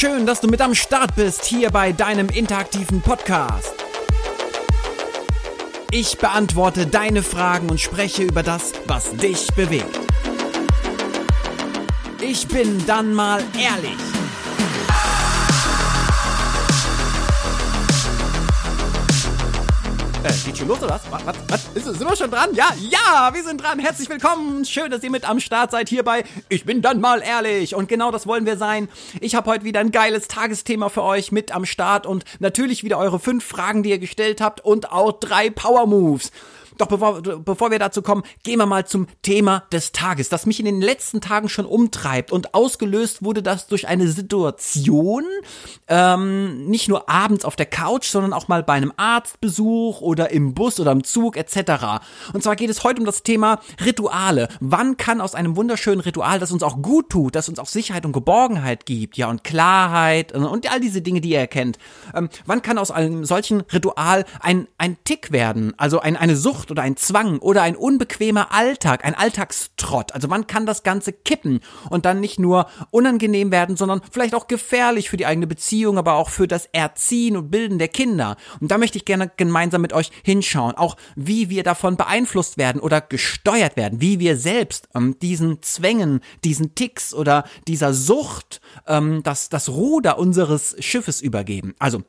Schön, dass du mit am Start bist hier bei deinem interaktiven Podcast. Ich beantworte deine Fragen und spreche über das, was dich bewegt. Ich bin dann mal ehrlich. Äh, geht schon los oder was? Was, was, was? Ist, sind wir schon dran? Ja, ja, wir sind dran. Herzlich willkommen. Schön, dass ihr mit am Start seid hier bei Ich bin dann mal ehrlich. Und genau das wollen wir sein. Ich habe heute wieder ein geiles Tagesthema für euch mit am Start und natürlich wieder eure fünf Fragen, die ihr gestellt habt und auch drei Power Moves. Doch bevor, bevor wir dazu kommen, gehen wir mal zum Thema des Tages, das mich in den letzten Tagen schon umtreibt. Und ausgelöst wurde das durch eine Situation, ähm, nicht nur abends auf der Couch, sondern auch mal bei einem Arztbesuch oder im Bus oder im Zug etc. Und zwar geht es heute um das Thema Rituale. Wann kann aus einem wunderschönen Ritual, das uns auch gut tut, das uns auch Sicherheit und Geborgenheit gibt, ja, und Klarheit und all diese Dinge, die ihr erkennt, ähm, wann kann aus einem solchen Ritual ein, ein Tick werden, also ein, eine Sucht oder ein Zwang oder ein unbequemer Alltag, ein Alltagstrott. Also man kann das Ganze kippen und dann nicht nur unangenehm werden, sondern vielleicht auch gefährlich für die eigene Beziehung, aber auch für das Erziehen und Bilden der Kinder. Und da möchte ich gerne gemeinsam mit euch hinschauen, auch wie wir davon beeinflusst werden oder gesteuert werden, wie wir selbst ähm, diesen Zwängen, diesen Ticks oder dieser Sucht ähm, das, das Ruder unseres Schiffes übergeben. Also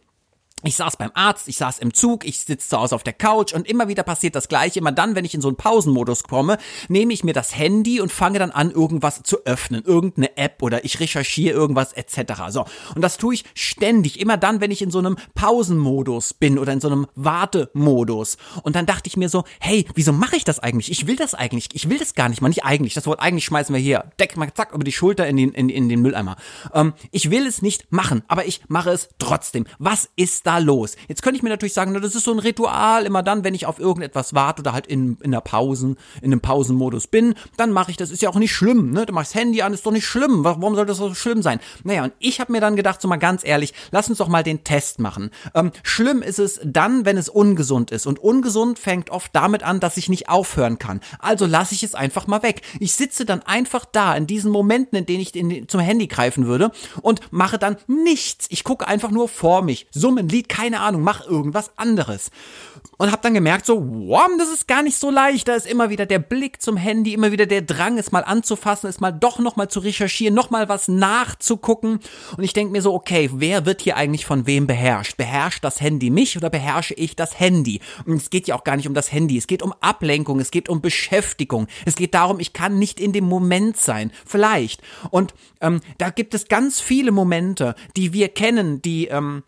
ich saß beim Arzt, ich saß im Zug, ich sitze zu Hause auf der Couch und immer wieder passiert das Gleiche. Immer dann, wenn ich in so einen Pausenmodus komme, nehme ich mir das Handy und fange dann an, irgendwas zu öffnen. Irgendeine App oder ich recherchiere irgendwas etc. So. Und das tue ich ständig. Immer dann, wenn ich in so einem Pausenmodus bin oder in so einem Wartemodus. Und dann dachte ich mir so, hey, wieso mache ich das eigentlich? Ich will das eigentlich. Ich will das gar nicht mal. Nicht eigentlich. Das Wort eigentlich schmeißen wir hier. Deck mal zack über die Schulter in den, in, in den Mülleimer. Ähm, ich will es nicht machen, aber ich mache es trotzdem. Was ist da da los? Jetzt könnte ich mir natürlich sagen, na, das ist so ein Ritual, immer dann, wenn ich auf irgendetwas warte oder halt in, in der Pausen, in einem Pausenmodus bin, dann mache ich das, ist ja auch nicht schlimm, ne? Du machst Handy an, ist doch nicht schlimm. Warum soll das so schlimm sein? Naja, und ich habe mir dann gedacht, so mal ganz ehrlich, lass uns doch mal den Test machen. Ähm, schlimm ist es dann, wenn es ungesund ist. Und ungesund fängt oft damit an, dass ich nicht aufhören kann. Also lasse ich es einfach mal weg. Ich sitze dann einfach da in diesen Momenten, in denen ich in, zum Handy greifen würde und mache dann nichts. Ich gucke einfach nur vor mich. Summen, Lied, keine Ahnung, mach irgendwas anderes. Und habe dann gemerkt, so, wow, das ist gar nicht so leicht. Da ist immer wieder der Blick zum Handy, immer wieder der Drang, es mal anzufassen, es mal doch nochmal zu recherchieren, nochmal was nachzugucken. Und ich denke mir so, okay, wer wird hier eigentlich von wem beherrscht? Beherrscht das Handy mich oder beherrsche ich das Handy? Und es geht ja auch gar nicht um das Handy, es geht um Ablenkung, es geht um Beschäftigung, es geht darum, ich kann nicht in dem Moment sein. Vielleicht. Und ähm, da gibt es ganz viele Momente, die wir kennen, die ähm,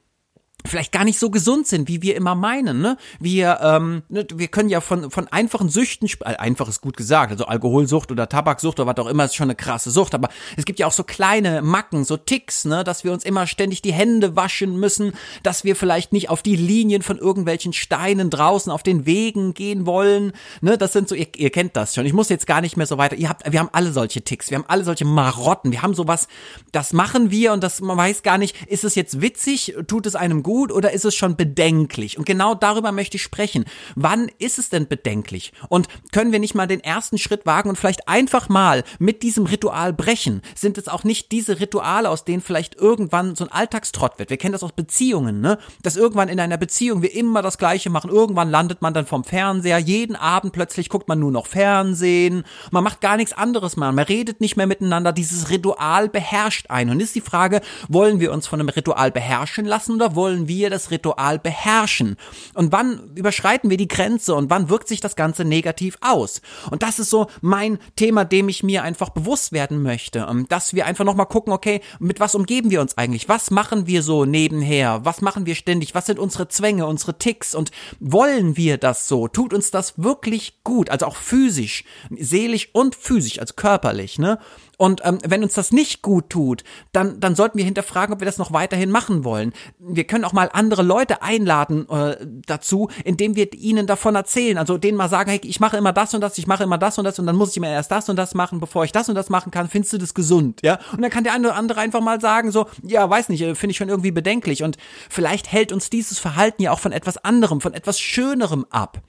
vielleicht gar nicht so gesund sind, wie wir immer meinen. Ne? Wir, ähm, ne, wir können ja von, von einfachen Süchten, äh, einfach ist gut gesagt, also Alkoholsucht oder Tabaksucht oder was auch immer, ist schon eine krasse Sucht, aber es gibt ja auch so kleine Macken, so Ticks, ne, dass wir uns immer ständig die Hände waschen müssen, dass wir vielleicht nicht auf die Linien von irgendwelchen Steinen draußen auf den Wegen gehen wollen. Ne? Das sind so, ihr, ihr kennt das schon. Ich muss jetzt gar nicht mehr so weiter. Ihr habt, wir haben alle solche Ticks, wir haben alle solche Marotten, wir haben sowas, das machen wir und das man weiß gar nicht, ist es jetzt witzig, tut es einem gut? Gut oder ist es schon bedenklich? Und genau darüber möchte ich sprechen. Wann ist es denn bedenklich? Und können wir nicht mal den ersten Schritt wagen und vielleicht einfach mal mit diesem Ritual brechen? Sind es auch nicht diese Rituale, aus denen vielleicht irgendwann so ein Alltagstrott wird? Wir kennen das aus Beziehungen, ne? Dass irgendwann in einer Beziehung wir immer das Gleiche machen. Irgendwann landet man dann vom Fernseher. Jeden Abend plötzlich guckt man nur noch Fernsehen. Man macht gar nichts anderes mehr. Man redet nicht mehr miteinander. Dieses Ritual beherrscht einen. Und ist die Frage, wollen wir uns von einem Ritual beherrschen lassen oder wollen wir das Ritual beherrschen? Und wann überschreiten wir die Grenze und wann wirkt sich das Ganze negativ aus? Und das ist so mein Thema, dem ich mir einfach bewusst werden möchte. Ähm, dass wir einfach nochmal gucken, okay, mit was umgeben wir uns eigentlich? Was machen wir so nebenher? Was machen wir ständig? Was sind unsere Zwänge, unsere Ticks? Und wollen wir das so? Tut uns das wirklich gut? Also auch physisch, seelisch und physisch, also körperlich, ne? Und ähm, wenn uns das nicht gut tut, dann, dann sollten wir hinterfragen, ob wir das noch weiterhin machen wollen. Wir können auch mal andere Leute einladen äh, dazu, indem wir ihnen davon erzählen. Also denen mal sagen, hey, ich mache immer das und das, ich mache immer das und das und dann muss ich immer erst das und das machen, bevor ich das und das machen kann. Findest du das gesund? Ja? Und dann kann der eine oder andere einfach mal sagen, so, ja, weiß nicht, äh, finde ich schon irgendwie bedenklich. Und vielleicht hält uns dieses Verhalten ja auch von etwas anderem, von etwas Schönerem ab.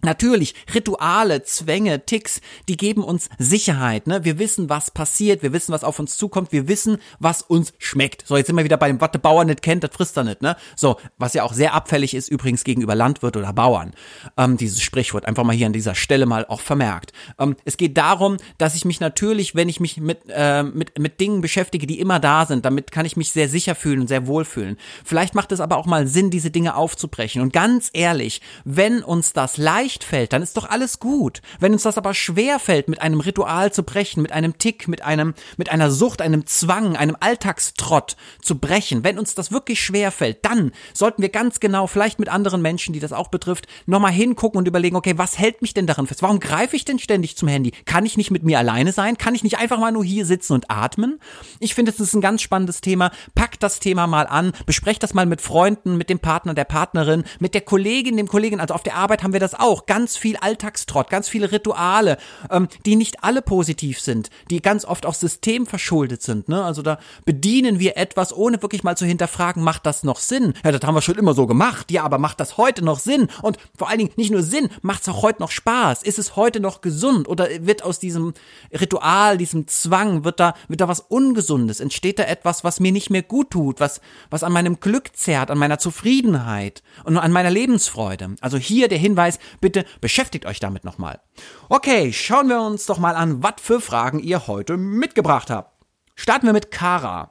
Natürlich, Rituale, Zwänge, Ticks, die geben uns Sicherheit. Ne? Wir wissen, was passiert, wir wissen, was auf uns zukommt, wir wissen, was uns schmeckt. So, jetzt sind wir wieder bei dem, was der Bauer nicht kennt, das frisst er nicht. Ne? So, was ja auch sehr abfällig ist übrigens gegenüber Landwirt oder Bauern. Ähm, dieses Sprichwort einfach mal hier an dieser Stelle mal auch vermerkt. Ähm, es geht darum, dass ich mich natürlich, wenn ich mich mit, äh, mit, mit Dingen beschäftige, die immer da sind, damit kann ich mich sehr sicher fühlen und sehr wohl fühlen. Vielleicht macht es aber auch mal Sinn, diese Dinge aufzubrechen. Und ganz ehrlich, wenn uns das leicht leicht fällt, dann ist doch alles gut. Wenn uns das aber schwer fällt, mit einem Ritual zu brechen, mit einem Tick, mit einem, mit einer Sucht, einem Zwang, einem Alltagstrott zu brechen, wenn uns das wirklich schwer fällt, dann sollten wir ganz genau, vielleicht mit anderen Menschen, die das auch betrifft, nochmal hingucken und überlegen, okay, was hält mich denn daran fest? Warum greife ich denn ständig zum Handy? Kann ich nicht mit mir alleine sein? Kann ich nicht einfach mal nur hier sitzen und atmen? Ich finde, es ist ein ganz spannendes Thema. Packt das Thema mal an, besprecht das mal mit Freunden, mit dem Partner, der Partnerin, mit der Kollegin, dem Kollegen. Also auf der Arbeit haben wir das auch auch ganz viel Alltagstrott, ganz viele Rituale, ähm, die nicht alle positiv sind, die ganz oft auch systemverschuldet sind. Ne? Also da bedienen wir etwas, ohne wirklich mal zu hinterfragen, macht das noch Sinn? Ja, das haben wir schon immer so gemacht. Ja, aber macht das heute noch Sinn? Und vor allen Dingen nicht nur Sinn, macht es auch heute noch Spaß? Ist es heute noch gesund? Oder wird aus diesem Ritual, diesem Zwang, wird da, wird da was Ungesundes? Entsteht da etwas, was mir nicht mehr gut tut, was, was an meinem Glück zerrt, an meiner Zufriedenheit und an meiner Lebensfreude? Also hier der Hinweis, bitte beschäftigt euch damit nochmal. Okay, schauen wir uns doch mal an, was für Fragen ihr heute mitgebracht habt. Starten wir mit Kara.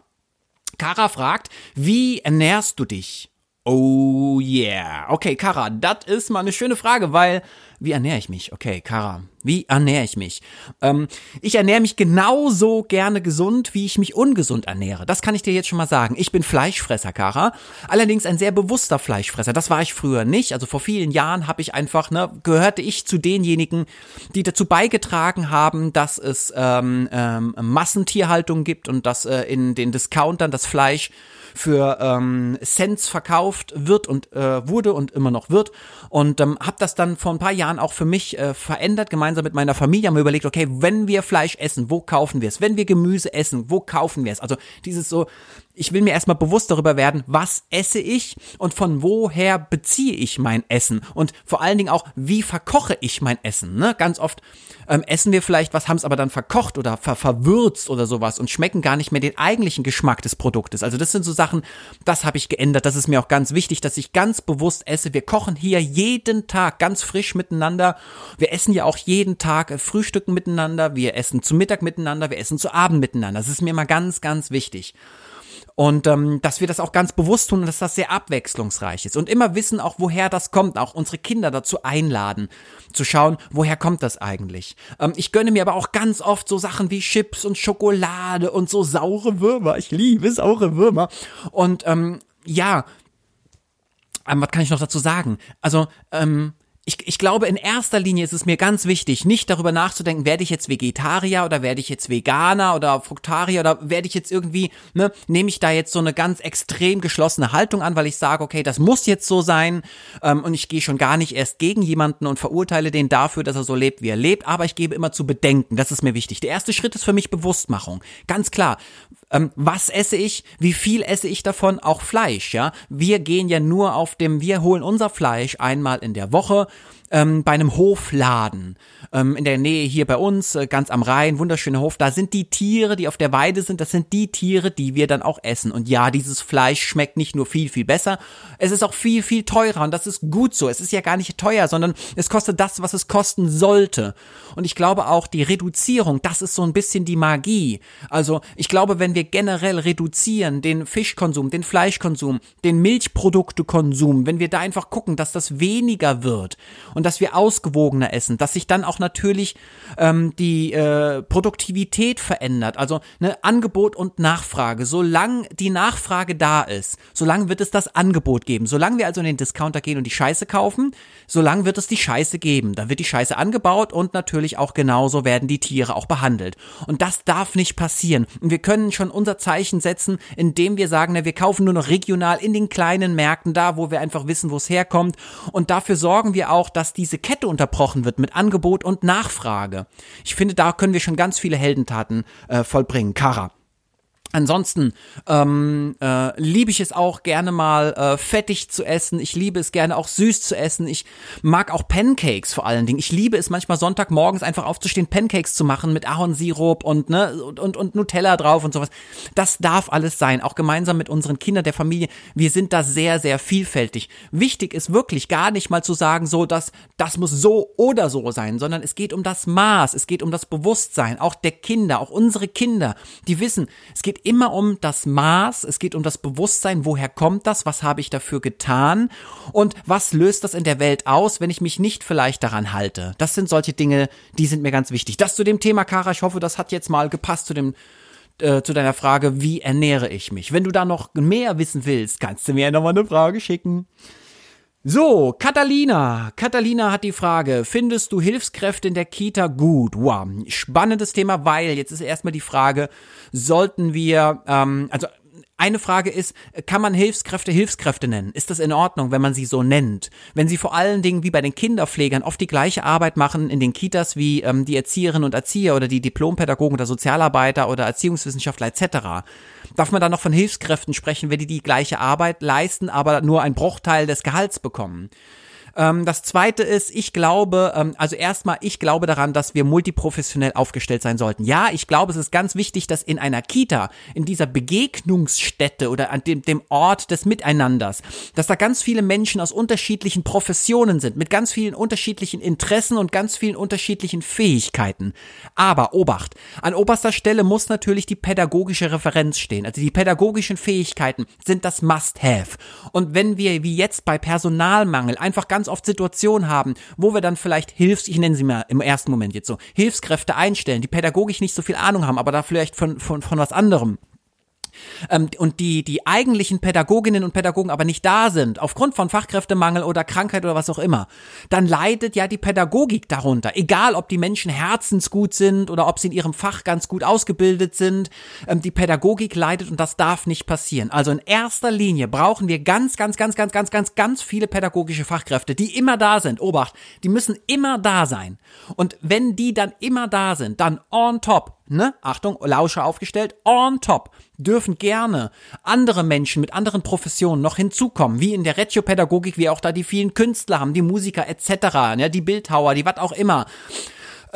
Kara fragt, wie ernährst du dich? Oh yeah. Okay, Kara, das ist mal eine schöne Frage, weil wie ernähre ich mich? Okay, Kara, wie ernähre ich mich? Ähm, ich ernähre mich genauso gerne gesund, wie ich mich ungesund ernähre. Das kann ich dir jetzt schon mal sagen. Ich bin Fleischfresser, Kara. Allerdings ein sehr bewusster Fleischfresser. Das war ich früher nicht. Also vor vielen Jahren habe ich einfach, ne, gehörte ich zu denjenigen, die dazu beigetragen haben, dass es ähm, ähm, Massentierhaltung gibt und dass äh, in den Discountern das Fleisch für ähm, Cents verkauft wird und äh, wurde und immer noch wird. Und ähm, habe das dann vor ein paar Jahren auch für mich äh, verändert, gemeinsam mit meiner Familie haben wir überlegt, okay, wenn wir Fleisch essen, wo kaufen wir es? Wenn wir Gemüse essen, wo kaufen wir es? Also dieses so, ich will mir erstmal bewusst darüber werden, was esse ich und von woher beziehe ich mein Essen und vor allen Dingen auch, wie verkoche ich mein Essen. Ne? Ganz oft ähm, essen wir vielleicht was, haben es aber dann verkocht oder ver verwürzt oder sowas und schmecken gar nicht mehr den eigentlichen Geschmack des Produktes. Also das sind so Sachen, das habe ich geändert. Das ist mir auch ganz wichtig, dass ich ganz bewusst esse. Wir kochen hier jeden Tag ganz frisch miteinander. Wir essen ja auch jeden Tag äh, Frühstücken miteinander. Wir essen zu Mittag miteinander. Wir essen zu Abend miteinander. Das ist mir immer ganz, ganz wichtig. Und ähm, dass wir das auch ganz bewusst tun und dass das sehr abwechslungsreich ist. Und immer wissen auch, woher das kommt, auch unsere Kinder dazu einladen, zu schauen, woher kommt das eigentlich. Ähm, ich gönne mir aber auch ganz oft so Sachen wie Chips und Schokolade und so saure Würmer. Ich liebe saure Würmer. Und ähm, ja, ähm, was kann ich noch dazu sagen? Also, ähm, ich, ich glaube, in erster Linie ist es mir ganz wichtig, nicht darüber nachzudenken, werde ich jetzt Vegetarier oder werde ich jetzt Veganer oder Fruktarier oder werde ich jetzt irgendwie, ne, nehme ich da jetzt so eine ganz extrem geschlossene Haltung an, weil ich sage, okay, das muss jetzt so sein ähm, und ich gehe schon gar nicht erst gegen jemanden und verurteile den dafür, dass er so lebt, wie er lebt, aber ich gebe immer zu bedenken, das ist mir wichtig. Der erste Schritt ist für mich Bewusstmachung. Ganz klar, ähm, was esse ich, wie viel esse ich davon, auch Fleisch, ja. Wir gehen ja nur auf dem, wir holen unser Fleisch einmal in der Woche ähm, bei einem Hofladen ähm, in der Nähe hier bei uns, äh, ganz am Rhein, wunderschöner Hof. Da sind die Tiere, die auf der Weide sind, das sind die Tiere, die wir dann auch essen. Und ja, dieses Fleisch schmeckt nicht nur viel, viel besser, es ist auch viel, viel teurer und das ist gut so. Es ist ja gar nicht teuer, sondern es kostet das, was es kosten sollte. Und ich glaube auch, die Reduzierung, das ist so ein bisschen die Magie. Also ich glaube, wenn wir generell reduzieren, den Fischkonsum, den Fleischkonsum, den Milchproduktekonsum, wenn wir da einfach gucken, dass das weniger wird und dass wir ausgewogener essen, dass sich dann auch natürlich ähm, die äh, Produktivität verändert. Also ne, Angebot und Nachfrage. Solange die Nachfrage da ist, solange wird es das Angebot geben. Solange wir also in den Discounter gehen und die Scheiße kaufen, solange wird es die Scheiße geben. Da wird die Scheiße angebaut und natürlich auch genauso werden die Tiere auch behandelt. Und das darf nicht passieren. Und wir können schon unser Zeichen setzen, indem wir sagen, na, wir kaufen nur noch regional in den kleinen Märkten da, wo wir einfach wissen, wo es herkommt. Und dafür sorgen wir auch, dass diese Kette unterbrochen wird mit Angebot und Nachfrage. Ich finde, da können wir schon ganz viele Heldentaten äh, vollbringen. Kara. Ansonsten ähm, äh, liebe ich es auch gerne mal äh, fettig zu essen. Ich liebe es gerne auch süß zu essen. Ich mag auch Pancakes vor allen Dingen. Ich liebe es manchmal Sonntagmorgens einfach aufzustehen, Pancakes zu machen mit Ahornsirup und ne und, und, und Nutella drauf und sowas. Das darf alles sein, auch gemeinsam mit unseren Kindern der Familie. Wir sind da sehr sehr vielfältig. Wichtig ist wirklich gar nicht mal zu sagen, so dass das muss so oder so sein, sondern es geht um das Maß, es geht um das Bewusstsein, auch der Kinder, auch unsere Kinder, die wissen, es geht geht immer um das Maß, es geht um das Bewusstsein, woher kommt das, was habe ich dafür getan und was löst das in der Welt aus, wenn ich mich nicht vielleicht daran halte. Das sind solche Dinge, die sind mir ganz wichtig. Das zu dem Thema, Kara, ich hoffe, das hat jetzt mal gepasst zu dem äh, zu deiner Frage, wie ernähre ich mich? Wenn du da noch mehr wissen willst, kannst du mir ja nochmal eine Frage schicken. So, Catalina. Catalina hat die Frage, findest du Hilfskräfte in der Kita gut? Wow, spannendes Thema, weil jetzt ist erstmal die Frage, sollten wir, ähm, also eine Frage ist, kann man Hilfskräfte Hilfskräfte nennen? Ist das in Ordnung, wenn man sie so nennt? Wenn sie vor allen Dingen wie bei den Kinderpflegern oft die gleiche Arbeit machen in den Kitas wie ähm, die Erzieherinnen und Erzieher oder die Diplompädagogen oder Sozialarbeiter oder Erziehungswissenschaftler etc., darf man dann noch von Hilfskräften sprechen, wenn die die gleiche Arbeit leisten, aber nur ein Bruchteil des Gehalts bekommen. Ähm, das zweite ist, ich glaube, ähm, also erstmal, ich glaube daran, dass wir multiprofessionell aufgestellt sein sollten. Ja, ich glaube, es ist ganz wichtig, dass in einer Kita, in dieser Begegnungsstätte oder an dem, dem Ort des Miteinanders, dass da ganz viele Menschen aus unterschiedlichen Professionen sind, mit ganz vielen unterschiedlichen Interessen und ganz vielen unterschiedlichen Fähigkeiten. Aber Obacht, an oberster Stelle muss natürlich die pädagogische Referenz stehen. Also die pädagogischen Fähigkeiten sind das Must-Have. Und wenn wir wie jetzt bei Personalmangel einfach ganz ganz oft Situationen haben, wo wir dann vielleicht Hilfs, ich nenne sie mal im ersten Moment jetzt so, Hilfskräfte einstellen, die pädagogisch nicht so viel Ahnung haben, aber da vielleicht von, von, von was anderem ähm, und die, die eigentlichen Pädagoginnen und Pädagogen aber nicht da sind, aufgrund von Fachkräftemangel oder Krankheit oder was auch immer, dann leidet ja die Pädagogik darunter. Egal, ob die Menschen herzensgut sind oder ob sie in ihrem Fach ganz gut ausgebildet sind, ähm, die Pädagogik leidet und das darf nicht passieren. Also in erster Linie brauchen wir ganz, ganz, ganz, ganz, ganz, ganz, ganz viele pädagogische Fachkräfte, die immer da sind. Obacht, die müssen immer da sein. Und wenn die dann immer da sind, dann on top ne, Achtung, Lauscher aufgestellt, on top dürfen gerne andere Menschen mit anderen Professionen noch hinzukommen, wie in der Regiopädagogik, wie auch da die vielen Künstler haben, die Musiker etc., ne, die Bildhauer, die was auch immer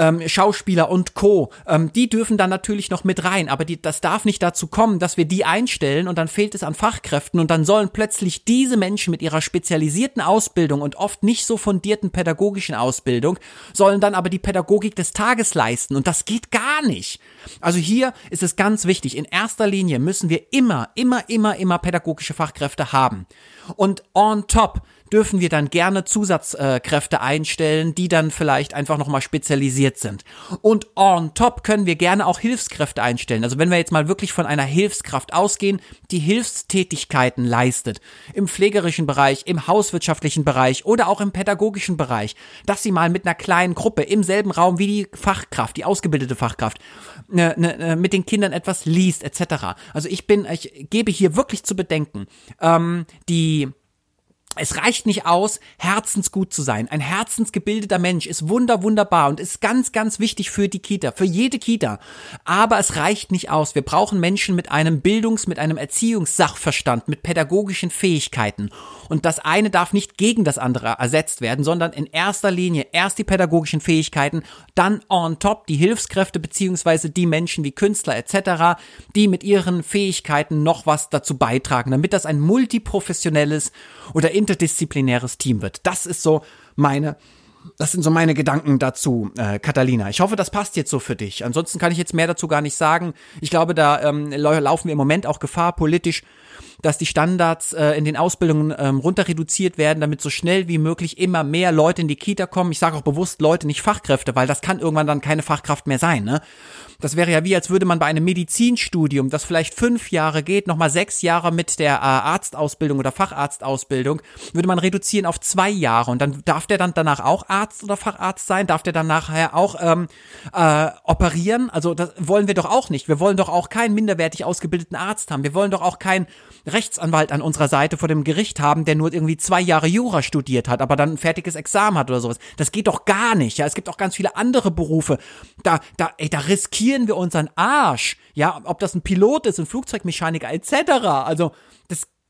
ähm, Schauspieler und Co., ähm, die dürfen dann natürlich noch mit rein, aber die, das darf nicht dazu kommen, dass wir die einstellen und dann fehlt es an Fachkräften und dann sollen plötzlich diese Menschen mit ihrer spezialisierten Ausbildung und oft nicht so fundierten pädagogischen Ausbildung, sollen dann aber die Pädagogik des Tages leisten und das geht gar nicht. Also hier ist es ganz wichtig, in erster Linie müssen wir immer, immer, immer, immer pädagogische Fachkräfte haben. Und on top dürfen wir dann gerne Zusatzkräfte einstellen, die dann vielleicht einfach nochmal spezialisiert sind. Und on top können wir gerne auch Hilfskräfte einstellen. Also wenn wir jetzt mal wirklich von einer Hilfskraft ausgehen, die Hilfstätigkeiten leistet, im pflegerischen Bereich, im hauswirtschaftlichen Bereich oder auch im pädagogischen Bereich, dass sie mal mit einer kleinen Gruppe im selben Raum wie die Fachkraft, die ausgebildete Fachkraft, ne, ne, ne mit den Kindern etwas liest, etc. Also ich bin, ich gebe hier wirklich zu bedenken, ähm, die es reicht nicht aus, herzensgut zu sein. Ein herzensgebildeter Mensch ist wunder, wunderbar und ist ganz, ganz wichtig für die Kita, für jede Kita. Aber es reicht nicht aus. Wir brauchen Menschen mit einem Bildungs-, mit einem Erziehungssachverstand, mit pädagogischen Fähigkeiten. Und das eine darf nicht gegen das andere ersetzt werden, sondern in erster Linie erst die pädagogischen Fähigkeiten, dann on top die Hilfskräfte beziehungsweise die Menschen wie Künstler etc., die mit ihren Fähigkeiten noch was dazu beitragen, damit das ein multiprofessionelles oder interdisziplinäres Team wird. Das ist so meine das sind so meine Gedanken dazu, äh, Catalina. Ich hoffe, das passt jetzt so für dich. Ansonsten kann ich jetzt mehr dazu gar nicht sagen. Ich glaube, da ähm, laufen wir im Moment auch Gefahr, politisch dass die Standards äh, in den Ausbildungen ähm, runter reduziert werden, damit so schnell wie möglich immer mehr Leute in die Kita kommen. Ich sage auch bewusst Leute, nicht Fachkräfte, weil das kann irgendwann dann keine Fachkraft mehr sein. Ne? Das wäre ja wie, als würde man bei einem Medizinstudium, das vielleicht fünf Jahre geht, nochmal sechs Jahre mit der äh, Arztausbildung oder Facharztausbildung, würde man reduzieren auf zwei Jahre. Und dann darf der dann danach auch Arzt oder Facharzt sein? Darf der dann nachher auch ähm, äh, operieren? Also das wollen wir doch auch nicht. Wir wollen doch auch keinen minderwertig ausgebildeten Arzt haben. Wir wollen doch auch keinen Rechtsanwalt an unserer Seite vor dem Gericht haben, der nur irgendwie zwei Jahre Jura studiert hat, aber dann ein fertiges Examen hat oder sowas. Das geht doch gar nicht. Ja, es gibt auch ganz viele andere Berufe. Da, da, ey, da riskieren wir unseren Arsch. Ja, ob das ein Pilot ist, ein Flugzeugmechaniker etc. Also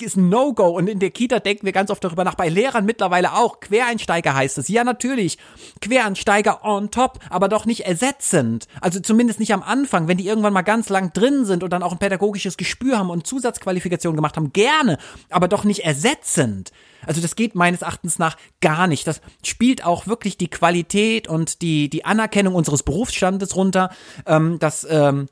ist ein No-Go. Und in der Kita denken wir ganz oft darüber nach. Bei Lehrern mittlerweile auch. Quereinsteiger heißt es. Ja, natürlich. Quereinsteiger on top, aber doch nicht ersetzend. Also zumindest nicht am Anfang, wenn die irgendwann mal ganz lang drin sind und dann auch ein pädagogisches Gespür haben und Zusatzqualifikationen gemacht haben. Gerne, aber doch nicht ersetzend. Also das geht meines Erachtens nach gar nicht. Das spielt auch wirklich die Qualität und die, die Anerkennung unseres Berufsstandes runter. Ähm, das, ähm,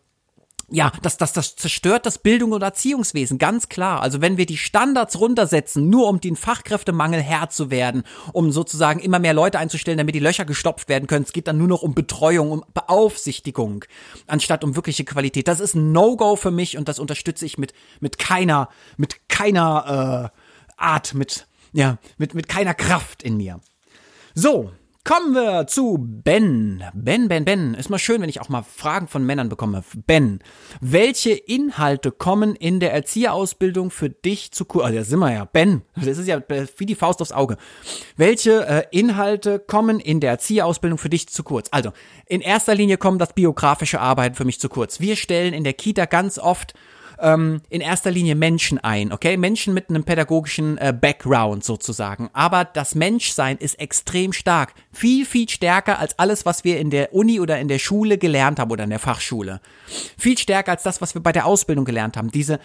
ja, das, das, das zerstört das Bildung und Erziehungswesen, ganz klar. Also wenn wir die Standards runtersetzen, nur um den Fachkräftemangel Herr zu werden, um sozusagen immer mehr Leute einzustellen, damit die Löcher gestopft werden können, es geht dann nur noch um Betreuung, um Beaufsichtigung, anstatt um wirkliche Qualität. Das ist ein No-Go für mich und das unterstütze ich mit, mit keiner, mit keiner äh, Art, mit, ja, mit, mit keiner Kraft in mir. So, Kommen wir zu Ben. Ben, Ben, Ben. Ist mal schön, wenn ich auch mal Fragen von Männern bekomme. Ben, welche Inhalte kommen in der Erzieherausbildung für dich zu kurz? Also, da sind wir ja. Ben, das ist ja wie die Faust aufs Auge. Welche äh, Inhalte kommen in der Erzieherausbildung für dich zu kurz? Also, in erster Linie kommen das biografische Arbeiten für mich zu kurz. Wir stellen in der Kita ganz oft ähm, in erster Linie Menschen ein, okay? Menschen mit einem pädagogischen äh, Background sozusagen. Aber das Menschsein ist extrem stark. Viel, viel stärker als alles, was wir in der Uni oder in der Schule gelernt haben oder in der Fachschule. Viel stärker als das, was wir bei der Ausbildung gelernt haben. Diese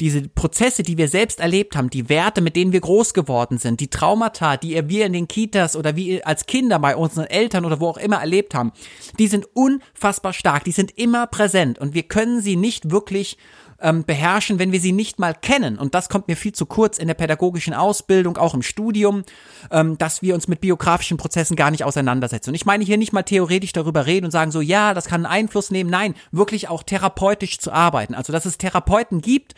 diese Prozesse, die wir selbst erlebt haben, die Werte, mit denen wir groß geworden sind, die Traumata, die wir in den Kitas oder wie als Kinder bei unseren Eltern oder wo auch immer erlebt haben, die sind unfassbar stark, die sind immer präsent und wir können sie nicht wirklich ähm, beherrschen, wenn wir sie nicht mal kennen. Und das kommt mir viel zu kurz in der pädagogischen Ausbildung, auch im Studium, ähm, dass wir uns mit biografischen Prozessen gar nicht auseinandersetzen. Und ich meine hier nicht mal theoretisch darüber reden und sagen so, ja, das kann einen Einfluss nehmen. Nein, wirklich auch therapeutisch zu arbeiten. Also, dass es Therapeuten gibt,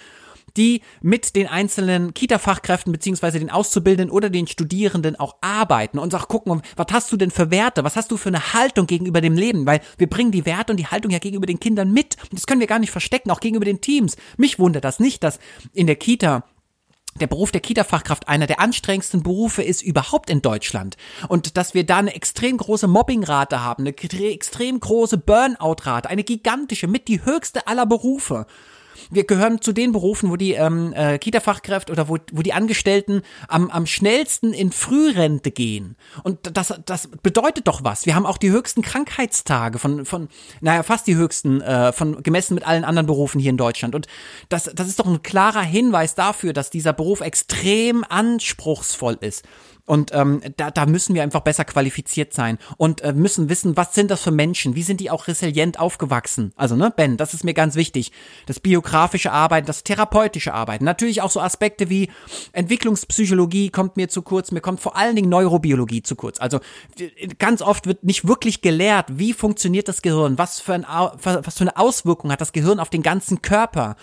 die mit den einzelnen Kita-Fachkräften beziehungsweise den Auszubildenden oder den Studierenden auch arbeiten und auch gucken, was hast du denn für Werte, was hast du für eine Haltung gegenüber dem Leben, weil wir bringen die Werte und die Haltung ja gegenüber den Kindern mit. Und das können wir gar nicht verstecken, auch gegenüber den Teams. Mich wundert das nicht, dass in der Kita der Beruf der Kita-Fachkraft einer der anstrengendsten Berufe ist überhaupt in Deutschland. Und dass wir da eine extrem große Mobbingrate haben, eine extrem große Burnout-Rate, eine gigantische, mit die höchste aller Berufe wir gehören zu den Berufen, wo die ähm, äh, Kita-Fachkräfte oder wo, wo die Angestellten am, am schnellsten in Frührente gehen. Und das, das bedeutet doch was. Wir haben auch die höchsten Krankheitstage von, von naja, fast die höchsten, äh, von gemessen mit allen anderen Berufen hier in Deutschland. Und das, das ist doch ein klarer Hinweis dafür, dass dieser Beruf extrem anspruchsvoll ist. Und ähm, da, da müssen wir einfach besser qualifiziert sein und äh, müssen wissen, was sind das für Menschen, wie sind die auch resilient aufgewachsen. Also, ne, Ben, das ist mir ganz wichtig. Das biografische Arbeiten, das therapeutische Arbeiten. Natürlich auch so Aspekte wie Entwicklungspsychologie kommt mir zu kurz, mir kommt vor allen Dingen Neurobiologie zu kurz. Also ganz oft wird nicht wirklich gelehrt, wie funktioniert das Gehirn, was für, ein, was für eine Auswirkung hat das Gehirn auf den ganzen Körper.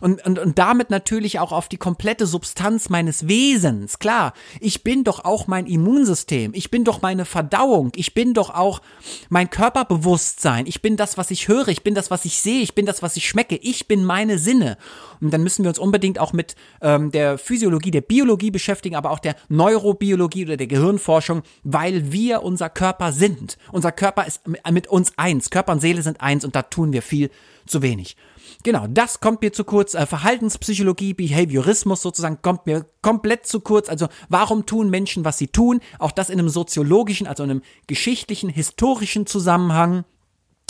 Und, und, und damit natürlich auch auf die komplette Substanz meines Wesens. Klar, ich bin doch auch mein Immunsystem, ich bin doch meine Verdauung, ich bin doch auch mein Körperbewusstsein, ich bin das, was ich höre, ich bin das, was ich sehe, ich bin das, was ich schmecke, ich bin meine Sinne. Und dann müssen wir uns unbedingt auch mit ähm, der Physiologie, der Biologie beschäftigen, aber auch der Neurobiologie oder der Gehirnforschung, weil wir unser Körper sind. Unser Körper ist mit uns eins, Körper und Seele sind eins und da tun wir viel zu wenig. Genau, das kommt mir zu kurz. Äh, Verhaltenspsychologie, Behaviorismus sozusagen kommt mir komplett zu kurz. Also warum tun Menschen, was sie tun? Auch das in einem soziologischen, also in einem geschichtlichen, historischen Zusammenhang.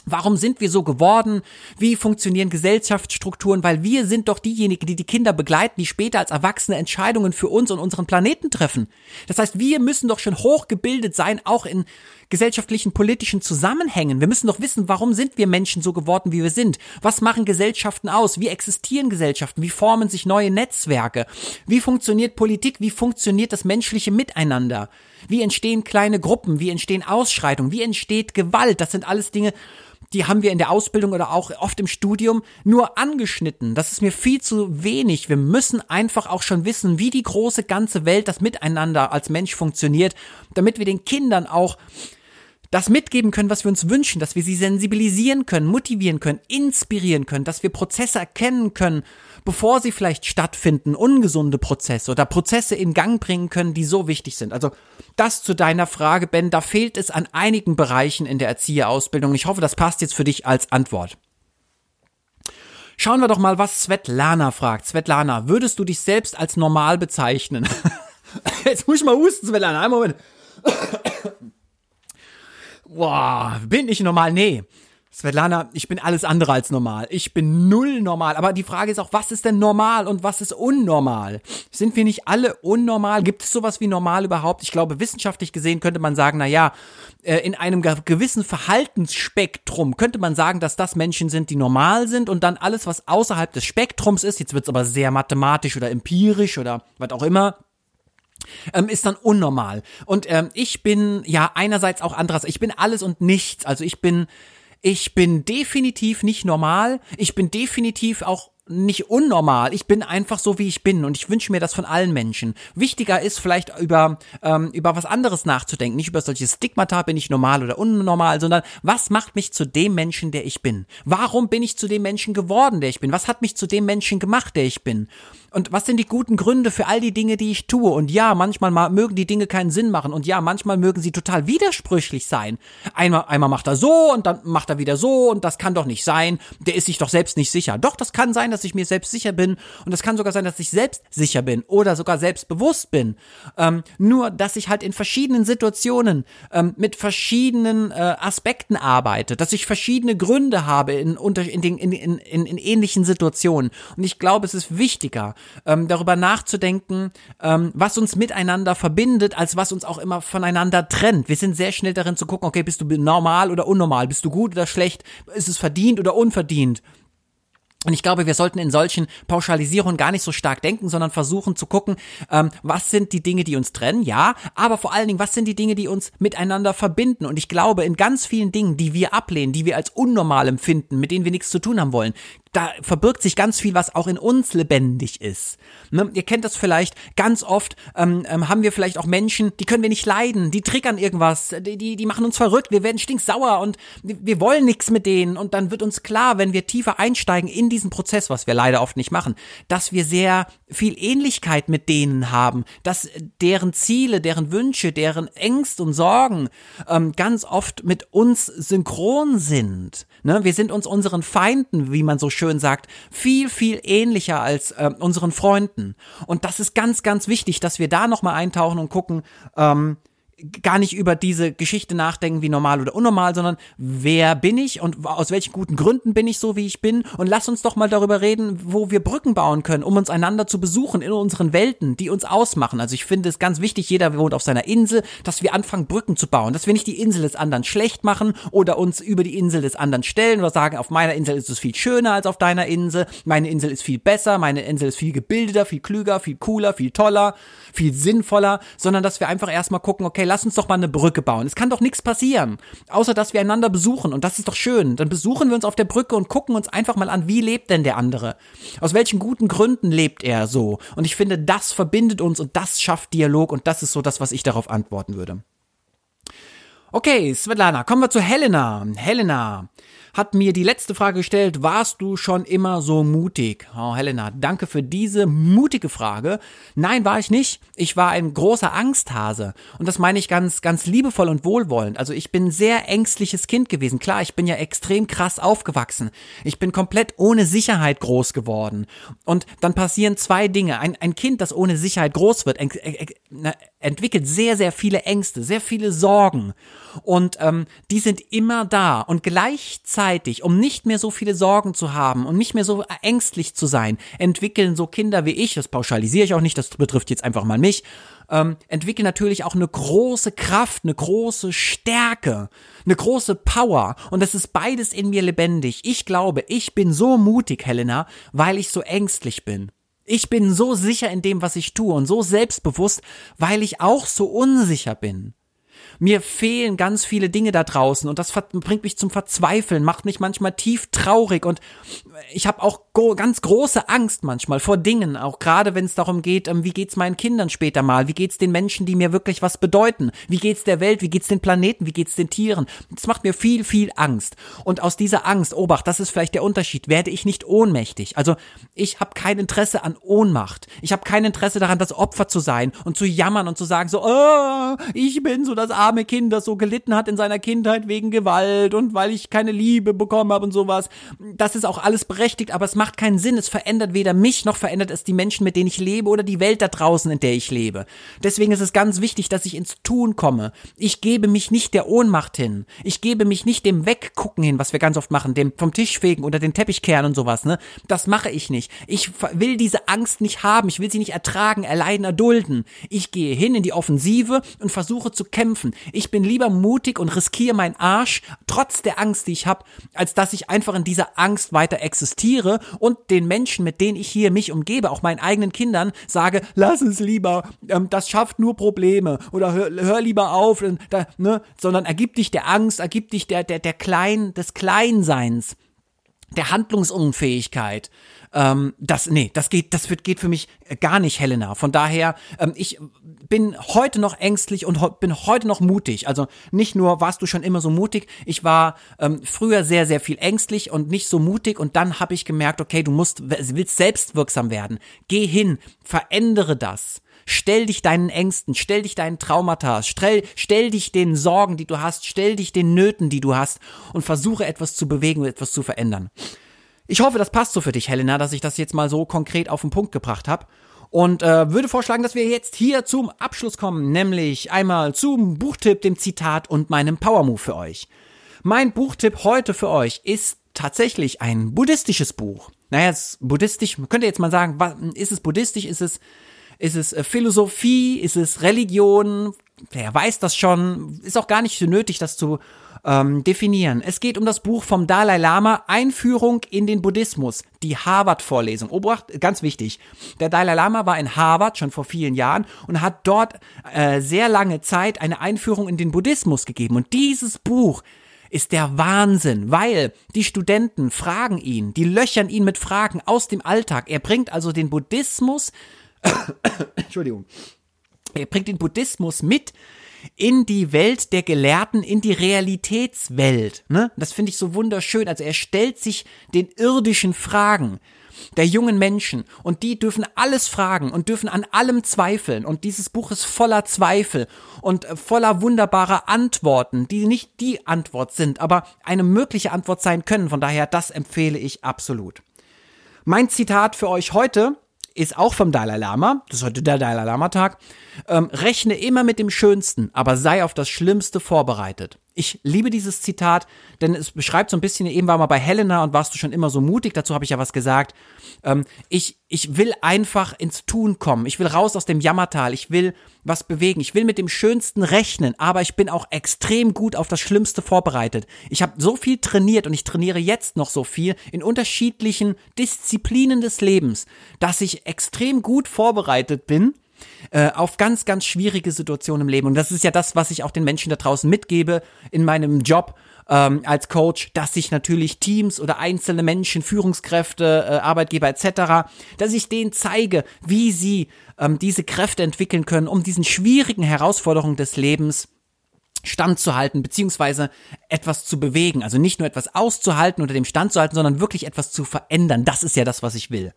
Warum sind wir so geworden? Wie funktionieren Gesellschaftsstrukturen? Weil wir sind doch diejenigen, die die Kinder begleiten, die später als Erwachsene Entscheidungen für uns und unseren Planeten treffen. Das heißt, wir müssen doch schon hochgebildet sein, auch in gesellschaftlichen, politischen Zusammenhängen. Wir müssen doch wissen, warum sind wir Menschen so geworden, wie wir sind? Was machen Gesellschaften aus? Wie existieren Gesellschaften? Wie formen sich neue Netzwerke? Wie funktioniert Politik? Wie funktioniert das menschliche Miteinander? Wie entstehen kleine Gruppen? Wie entstehen Ausschreitungen? Wie entsteht Gewalt? Das sind alles Dinge, die haben wir in der Ausbildung oder auch oft im Studium nur angeschnitten. Das ist mir viel zu wenig. Wir müssen einfach auch schon wissen, wie die große ganze Welt, das Miteinander als Mensch funktioniert, damit wir den Kindern auch das mitgeben können, was wir uns wünschen, dass wir sie sensibilisieren können, motivieren können, inspirieren können, dass wir Prozesse erkennen können, bevor sie vielleicht stattfinden, ungesunde Prozesse oder Prozesse in Gang bringen können, die so wichtig sind. Also das zu deiner Frage, Ben, da fehlt es an einigen Bereichen in der Erzieherausbildung. Ich hoffe, das passt jetzt für dich als Antwort. Schauen wir doch mal, was Svetlana fragt. Svetlana, würdest du dich selbst als normal bezeichnen? Jetzt muss ich mal husten, Svetlana. Einen Moment. Boah, bin ich normal? Nee. Svetlana, ich bin alles andere als normal. Ich bin null normal. Aber die Frage ist auch, was ist denn normal und was ist unnormal? Sind wir nicht alle unnormal? Gibt es sowas wie normal überhaupt? Ich glaube, wissenschaftlich gesehen könnte man sagen, na ja, äh, in einem gewissen Verhaltensspektrum könnte man sagen, dass das Menschen sind, die normal sind und dann alles, was außerhalb des Spektrums ist, jetzt wird es aber sehr mathematisch oder empirisch oder was auch immer, ähm, ist dann unnormal. Und ähm, ich bin ja einerseits auch andererseits, ich bin alles und nichts. Also ich bin ich bin definitiv nicht normal. Ich bin definitiv auch nicht unnormal. Ich bin einfach so, wie ich bin und ich wünsche mir das von allen Menschen. Wichtiger ist vielleicht über ähm, über was anderes nachzudenken, nicht über solche Stigmata, bin ich normal oder unnormal, sondern was macht mich zu dem Menschen, der ich bin? Warum bin ich zu dem Menschen geworden, der ich bin? Was hat mich zu dem Menschen gemacht, der ich bin? Und was sind die guten Gründe für all die Dinge, die ich tue? Und ja, manchmal mögen die Dinge keinen Sinn machen. Und ja, manchmal mögen sie total widersprüchlich sein. Einmal, einmal macht er so und dann macht er wieder so und das kann doch nicht sein. Der ist sich doch selbst nicht sicher. Doch, das kann sein, dass ich mir selbst sicher bin. Und das kann sogar sein, dass ich selbst sicher bin oder sogar selbstbewusst bin. Ähm, nur, dass ich halt in verschiedenen Situationen ähm, mit verschiedenen äh, Aspekten arbeite, dass ich verschiedene Gründe habe in, in, den, in, in, in ähnlichen Situationen. Und ich glaube, es ist wichtiger, ähm, darüber nachzudenken, ähm, was uns miteinander verbindet, als was uns auch immer voneinander trennt. Wir sind sehr schnell darin zu gucken, okay, bist du normal oder unnormal, bist du gut oder schlecht, ist es verdient oder unverdient. Und ich glaube, wir sollten in solchen Pauschalisierungen gar nicht so stark denken, sondern versuchen zu gucken, ähm, was sind die Dinge, die uns trennen, ja, aber vor allen Dingen, was sind die Dinge, die uns miteinander verbinden. Und ich glaube, in ganz vielen Dingen, die wir ablehnen, die wir als unnormal empfinden, mit denen wir nichts zu tun haben wollen, da verbirgt sich ganz viel, was auch in uns lebendig ist. Ne? Ihr kennt das vielleicht, ganz oft ähm, ähm, haben wir vielleicht auch Menschen, die können wir nicht leiden, die triggern irgendwas, die, die, die machen uns verrückt, wir werden stinksauer und wir wollen nichts mit denen. Und dann wird uns klar, wenn wir tiefer einsteigen in diesen Prozess, was wir leider oft nicht machen, dass wir sehr viel Ähnlichkeit mit denen haben, dass deren Ziele, deren Wünsche, deren Ängste und Sorgen ähm, ganz oft mit uns synchron sind. Ne? Wir sind uns unseren Feinden, wie man so schön schön sagt, viel, viel ähnlicher als äh, unseren Freunden. Und das ist ganz, ganz wichtig, dass wir da nochmal eintauchen und gucken, ähm, gar nicht über diese Geschichte nachdenken, wie normal oder unnormal, sondern wer bin ich und aus welchen guten Gründen bin ich so, wie ich bin. Und lass uns doch mal darüber reden, wo wir Brücken bauen können, um uns einander zu besuchen in unseren Welten, die uns ausmachen. Also ich finde es ganz wichtig, jeder wohnt auf seiner Insel, dass wir anfangen, Brücken zu bauen, dass wir nicht die Insel des anderen schlecht machen oder uns über die Insel des anderen stellen oder sagen, auf meiner Insel ist es viel schöner als auf deiner Insel, meine Insel ist viel besser, meine Insel ist viel gebildeter, viel klüger, viel cooler, viel toller, viel sinnvoller, sondern dass wir einfach erstmal gucken, okay, lass uns doch mal eine Brücke bauen. Es kann doch nichts passieren, außer dass wir einander besuchen und das ist doch schön. Dann besuchen wir uns auf der Brücke und gucken uns einfach mal an, wie lebt denn der andere? Aus welchen guten Gründen lebt er so? Und ich finde, das verbindet uns und das schafft Dialog und das ist so das, was ich darauf antworten würde. Okay, Svetlana, kommen wir zu Helena. Helena, hat mir die letzte Frage gestellt, warst du schon immer so mutig? Oh, Helena, danke für diese mutige Frage. Nein, war ich nicht. Ich war ein großer Angsthase. Und das meine ich ganz, ganz liebevoll und wohlwollend. Also ich bin sehr ängstliches Kind gewesen. Klar, ich bin ja extrem krass aufgewachsen. Ich bin komplett ohne Sicherheit groß geworden. Und dann passieren zwei Dinge. Ein, ein Kind, das ohne Sicherheit groß wird, ent, entwickelt sehr, sehr viele Ängste, sehr viele Sorgen. Und ähm, die sind immer da. Und gleichzeitig gleichzeitig, um nicht mehr so viele Sorgen zu haben und nicht mehr so ängstlich zu sein, entwickeln so Kinder wie ich, das pauschalisiere ich auch nicht, das betrifft jetzt einfach mal mich, ähm, entwickeln natürlich auch eine große Kraft, eine große Stärke, eine große Power. Und das ist beides in mir lebendig. Ich glaube, ich bin so mutig, Helena, weil ich so ängstlich bin. Ich bin so sicher in dem, was ich tue und so selbstbewusst, weil ich auch so unsicher bin. Mir fehlen ganz viele Dinge da draußen und das bringt mich zum Verzweifeln, macht mich manchmal tief traurig und ich habe auch ganz große Angst manchmal vor Dingen, auch gerade wenn es darum geht, ähm, wie geht's meinen Kindern später mal, wie geht's den Menschen, die mir wirklich was bedeuten, wie geht's der Welt, wie geht's den Planeten, wie geht's den Tieren. Das macht mir viel, viel Angst. Und aus dieser Angst, Obacht, das ist vielleicht der Unterschied, werde ich nicht ohnmächtig. Also ich habe kein Interesse an Ohnmacht. Ich habe kein Interesse daran, das Opfer zu sein und zu jammern und zu sagen so, oh, ich bin so das arme Kind, das so gelitten hat in seiner Kindheit wegen Gewalt und weil ich keine Liebe bekommen habe und sowas. Das ist auch alles berechtigt, aber es macht keinen Sinn. Es verändert weder mich noch verändert es die Menschen, mit denen ich lebe oder die Welt da draußen, in der ich lebe. Deswegen ist es ganz wichtig, dass ich ins Tun komme. Ich gebe mich nicht der Ohnmacht hin. Ich gebe mich nicht dem Weggucken hin, was wir ganz oft machen, dem vom Tisch fegen oder den Teppich kehren und sowas, ne? Das mache ich nicht. Ich will diese Angst nicht haben. Ich will sie nicht ertragen, erleiden, erdulden. Ich gehe hin in die Offensive und versuche zu kämpfen. Ich bin lieber mutig und riskiere meinen Arsch, trotz der Angst, die ich habe, als dass ich einfach in dieser Angst weiter existiere und den Menschen, mit denen ich hier mich umgebe, auch meinen eigenen Kindern, sage, lass es lieber, ähm, das schafft nur Probleme oder hör, hör lieber auf, äh, da, ne, sondern ergib dich der Angst, ergib dich der, der, der Klein, des Kleinseins der Handlungsunfähigkeit. Ähm, das, nee, das geht, das wird, geht für mich gar nicht, Helena. Von daher, ähm, ich bin heute noch ängstlich und bin heute noch mutig. Also nicht nur warst du schon immer so mutig, ich war ähm, früher sehr, sehr viel ängstlich und nicht so mutig und dann habe ich gemerkt, okay, du musst, willst selbstwirksam werden. Geh hin, verändere das. Stell dich deinen Ängsten, stell dich deinen Traumata, stell, stell dich den Sorgen, die du hast, stell dich den Nöten, die du hast und versuche etwas zu bewegen und etwas zu verändern. Ich hoffe, das passt so für dich, Helena, dass ich das jetzt mal so konkret auf den Punkt gebracht habe. Und äh, würde vorschlagen, dass wir jetzt hier zum Abschluss kommen, nämlich einmal zum Buchtipp, dem Zitat und meinem Powermove für euch. Mein Buchtipp heute für euch ist tatsächlich ein buddhistisches Buch. Naja, es ist buddhistisch, man könnte jetzt mal sagen, ist es buddhistisch, ist es, ist es äh, Philosophie, ist es Religion, wer weiß das schon, ist auch gar nicht so nötig, das zu ähm, definieren. Es geht um das Buch vom Dalai Lama, Einführung in den Buddhismus, die Harvard-Vorlesung. Obacht, ganz wichtig. Der Dalai Lama war in Harvard schon vor vielen Jahren und hat dort äh, sehr lange Zeit eine Einführung in den Buddhismus gegeben. Und dieses Buch ist der Wahnsinn, weil die Studenten fragen ihn, die löchern ihn mit Fragen aus dem Alltag. Er bringt also den Buddhismus, Entschuldigung, er bringt den Buddhismus mit in die Welt der Gelehrten, in die Realitätswelt. Ne? Das finde ich so wunderschön. Also er stellt sich den irdischen Fragen der jungen Menschen und die dürfen alles fragen und dürfen an allem zweifeln und dieses Buch ist voller Zweifel und voller wunderbarer Antworten, die nicht die Antwort sind, aber eine mögliche Antwort sein können. Von daher, das empfehle ich absolut. Mein Zitat für euch heute ist auch vom Dalai Lama, das ist heute der Dalai Lama Tag, ähm, rechne immer mit dem Schönsten, aber sei auf das Schlimmste vorbereitet. Ich liebe dieses Zitat, denn es beschreibt so ein bisschen, eben war mal bei Helena und warst du schon immer so mutig, dazu habe ich ja was gesagt. Ähm, ich, ich will einfach ins Tun kommen. Ich will raus aus dem Jammertal. Ich will was bewegen. Ich will mit dem Schönsten rechnen, aber ich bin auch extrem gut auf das Schlimmste vorbereitet. Ich habe so viel trainiert und ich trainiere jetzt noch so viel in unterschiedlichen Disziplinen des Lebens, dass ich extrem gut vorbereitet bin äh, auf ganz, ganz schwierige Situationen im Leben. Und das ist ja das, was ich auch den Menschen da draußen mitgebe in meinem Job ähm, als Coach, dass ich natürlich Teams oder einzelne Menschen, Führungskräfte, äh, Arbeitgeber etc., dass ich denen zeige, wie sie ähm, diese Kräfte entwickeln können, um diesen schwierigen Herausforderungen des Lebens standzuhalten, beziehungsweise etwas zu bewegen. Also nicht nur etwas auszuhalten oder dem Stand zu halten, sondern wirklich etwas zu verändern. Das ist ja das, was ich will.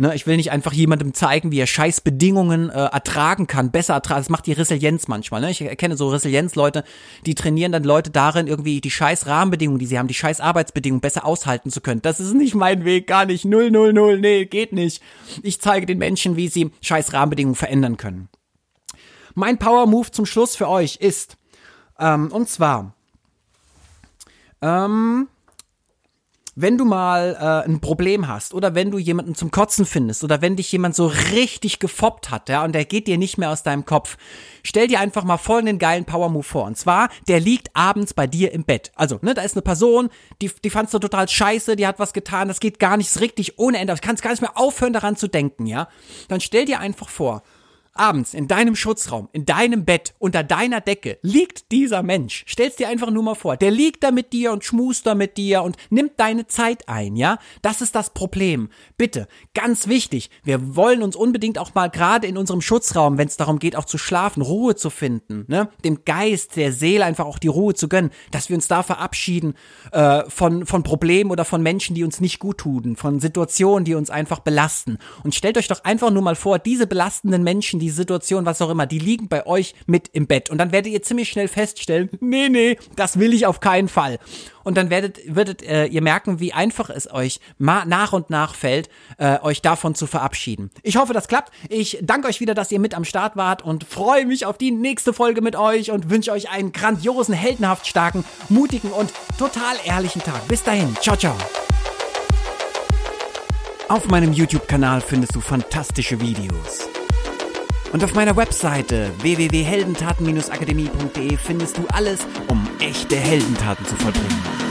Ne, ich will nicht einfach jemandem zeigen, wie er scheiß Bedingungen äh, ertragen kann, besser ertragen. Das macht die Resilienz manchmal. Ne? Ich erkenne so Resilienz-Leute, die trainieren dann Leute darin, irgendwie die scheiß Rahmenbedingungen, die sie haben, die scheiß Arbeitsbedingungen besser aushalten zu können. Das ist nicht mein Weg, gar nicht. Null, null, null, nee, geht nicht. Ich zeige den Menschen, wie sie scheiß Rahmenbedingungen verändern können. Mein Power Move zum Schluss für euch ist, ähm, und zwar, ähm, wenn du mal äh, ein Problem hast oder wenn du jemanden zum Kotzen findest oder wenn dich jemand so richtig gefoppt hat, ja, und der geht dir nicht mehr aus deinem Kopf, stell dir einfach mal folgenden geilen Power Move vor. Und zwar, der liegt abends bei dir im Bett. Also, ne, da ist eine Person, die, die fandst du total scheiße, die hat was getan, das geht gar nicht, richtig ohne Ende, du kannst gar nicht mehr aufhören daran zu denken, ja. Dann stell dir einfach vor, abends in deinem Schutzraum, in deinem Bett, unter deiner Decke liegt dieser Mensch. Stell's dir einfach nur mal vor. Der liegt da mit dir und schmust da mit dir und nimmt deine Zeit ein, ja? Das ist das Problem. Bitte, ganz wichtig, wir wollen uns unbedingt auch mal gerade in unserem Schutzraum, wenn es darum geht, auch zu schlafen, Ruhe zu finden, ne? Dem Geist, der Seele einfach auch die Ruhe zu gönnen, dass wir uns da verabschieden äh, von, von Problemen oder von Menschen, die uns nicht gut tun, von Situationen, die uns einfach belasten. Und stellt euch doch einfach nur mal vor, diese belastenden Menschen, die Situation, was auch immer, die liegen bei euch mit im Bett. Und dann werdet ihr ziemlich schnell feststellen, nee, nee, das will ich auf keinen Fall. Und dann werdet, werdet äh, ihr merken, wie einfach es euch nach und nach fällt, äh, euch davon zu verabschieden. Ich hoffe, das klappt. Ich danke euch wieder, dass ihr mit am Start wart und freue mich auf die nächste Folge mit euch und wünsche euch einen grandiosen, heldenhaft starken, mutigen und total ehrlichen Tag. Bis dahin. Ciao, ciao. Auf meinem YouTube-Kanal findest du fantastische Videos. Und auf meiner Webseite www.heldentaten-akademie.de findest du alles, um echte Heldentaten zu vollbringen.